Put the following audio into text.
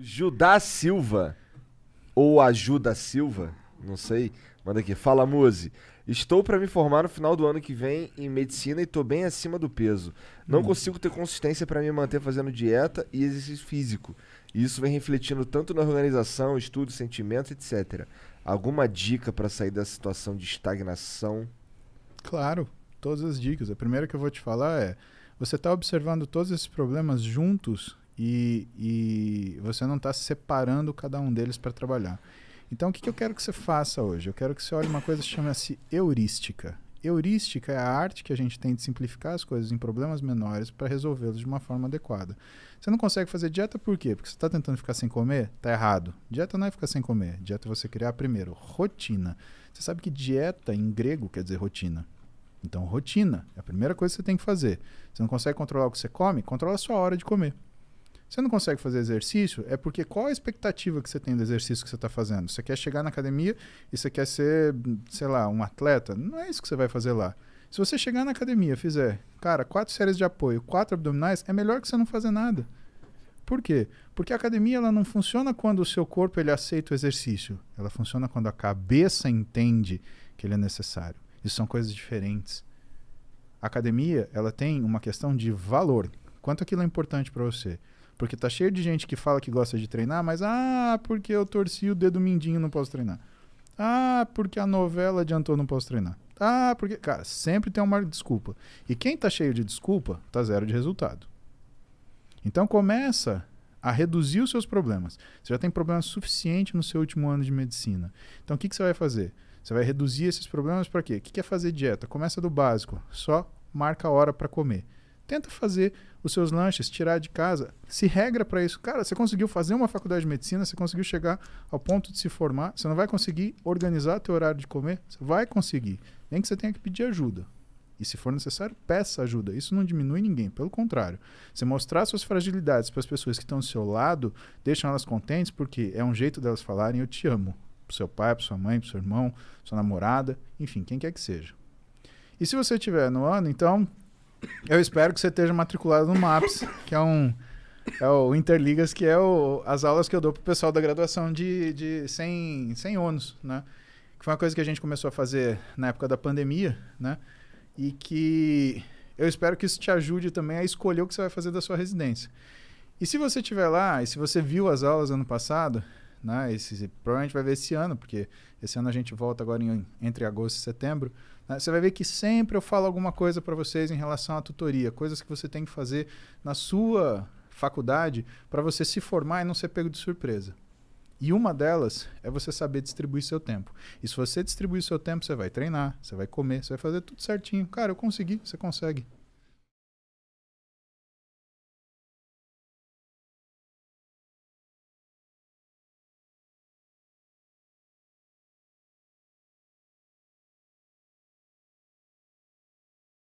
Judá Silva, ou Ajuda Silva, não sei, manda aqui. Fala, Muse. Estou para me formar no final do ano que vem em medicina e tô bem acima do peso. Não hum. consigo ter consistência para me manter fazendo dieta e exercício físico. E isso vem refletindo tanto na organização, estudo, sentimentos, etc. Alguma dica para sair da situação de estagnação? Claro, todas as dicas. A primeira que eu vou te falar é: você está observando todos esses problemas juntos e, e você não está separando cada um deles para trabalhar. Então, o que, que eu quero que você faça hoje? Eu quero que você olhe uma coisa que chama-se heurística. Heurística é a arte que a gente tem de simplificar as coisas em problemas menores para resolvê-los de uma forma adequada. Você não consegue fazer dieta por quê? Porque você está tentando ficar sem comer? Está errado. Dieta não é ficar sem comer. Dieta é você criar, primeiro, rotina. Você sabe que dieta em grego quer dizer rotina. Então, rotina é a primeira coisa que você tem que fazer. Você não consegue controlar o que você come? Controla a sua hora de comer. Você não consegue fazer exercício, é porque qual a expectativa que você tem do exercício que você está fazendo? Você quer chegar na academia e você quer ser, sei lá, um atleta? Não é isso que você vai fazer lá. Se você chegar na academia fizer, cara, quatro séries de apoio, quatro abdominais, é melhor que você não fazer nada. Por quê? Porque a academia ela não funciona quando o seu corpo ele aceita o exercício. Ela funciona quando a cabeça entende que ele é necessário. Isso são coisas diferentes. A academia ela tem uma questão de valor. Quanto aquilo é importante para você? Porque tá cheio de gente que fala que gosta de treinar, mas ah, porque eu torci o dedo mindinho não posso treinar. Ah, porque a novela adiantou não posso treinar. Ah, porque. Cara, sempre tem uma desculpa. E quem tá cheio de desculpa, tá zero de resultado. Então começa a reduzir os seus problemas. Você já tem problema suficiente no seu último ano de medicina. Então o que, que você vai fazer? Você vai reduzir esses problemas para quê? O que é fazer dieta? Começa do básico. Só marca a hora para comer. Tenta fazer os seus lanches, tirar de casa. Se regra para isso. Cara, você conseguiu fazer uma faculdade de medicina, você conseguiu chegar ao ponto de se formar, você não vai conseguir organizar teu horário de comer? Você vai conseguir. Nem que você tenha que pedir ajuda. E se for necessário, peça ajuda. Isso não diminui ninguém, pelo contrário. Você mostrar suas fragilidades para as pessoas que estão do seu lado, deixam elas contentes, porque é um jeito delas falarem eu te amo. Pro seu pai, para sua mãe, para seu irmão, sua namorada, enfim, quem quer que seja. E se você estiver no ano, então eu espero que você esteja matriculado no MAPS, que é um é o Interligas, que é o, as aulas que eu dou pro pessoal da graduação de, de sem, sem ônus, né? Que foi uma coisa que a gente começou a fazer na época da pandemia, né? E que eu espero que isso te ajude também a escolher o que você vai fazer da sua residência. E se você estiver lá, e se você viu as aulas ano passado, né? Esse, provavelmente vai ver esse ano, porque esse ano a gente volta agora em, entre agosto e setembro. Né? Você vai ver que sempre eu falo alguma coisa para vocês em relação à tutoria, coisas que você tem que fazer na sua faculdade para você se formar e não ser pego de surpresa. E uma delas é você saber distribuir seu tempo. E se você distribuir seu tempo, você vai treinar, você vai comer, você vai fazer tudo certinho. Cara, eu consegui, você consegue.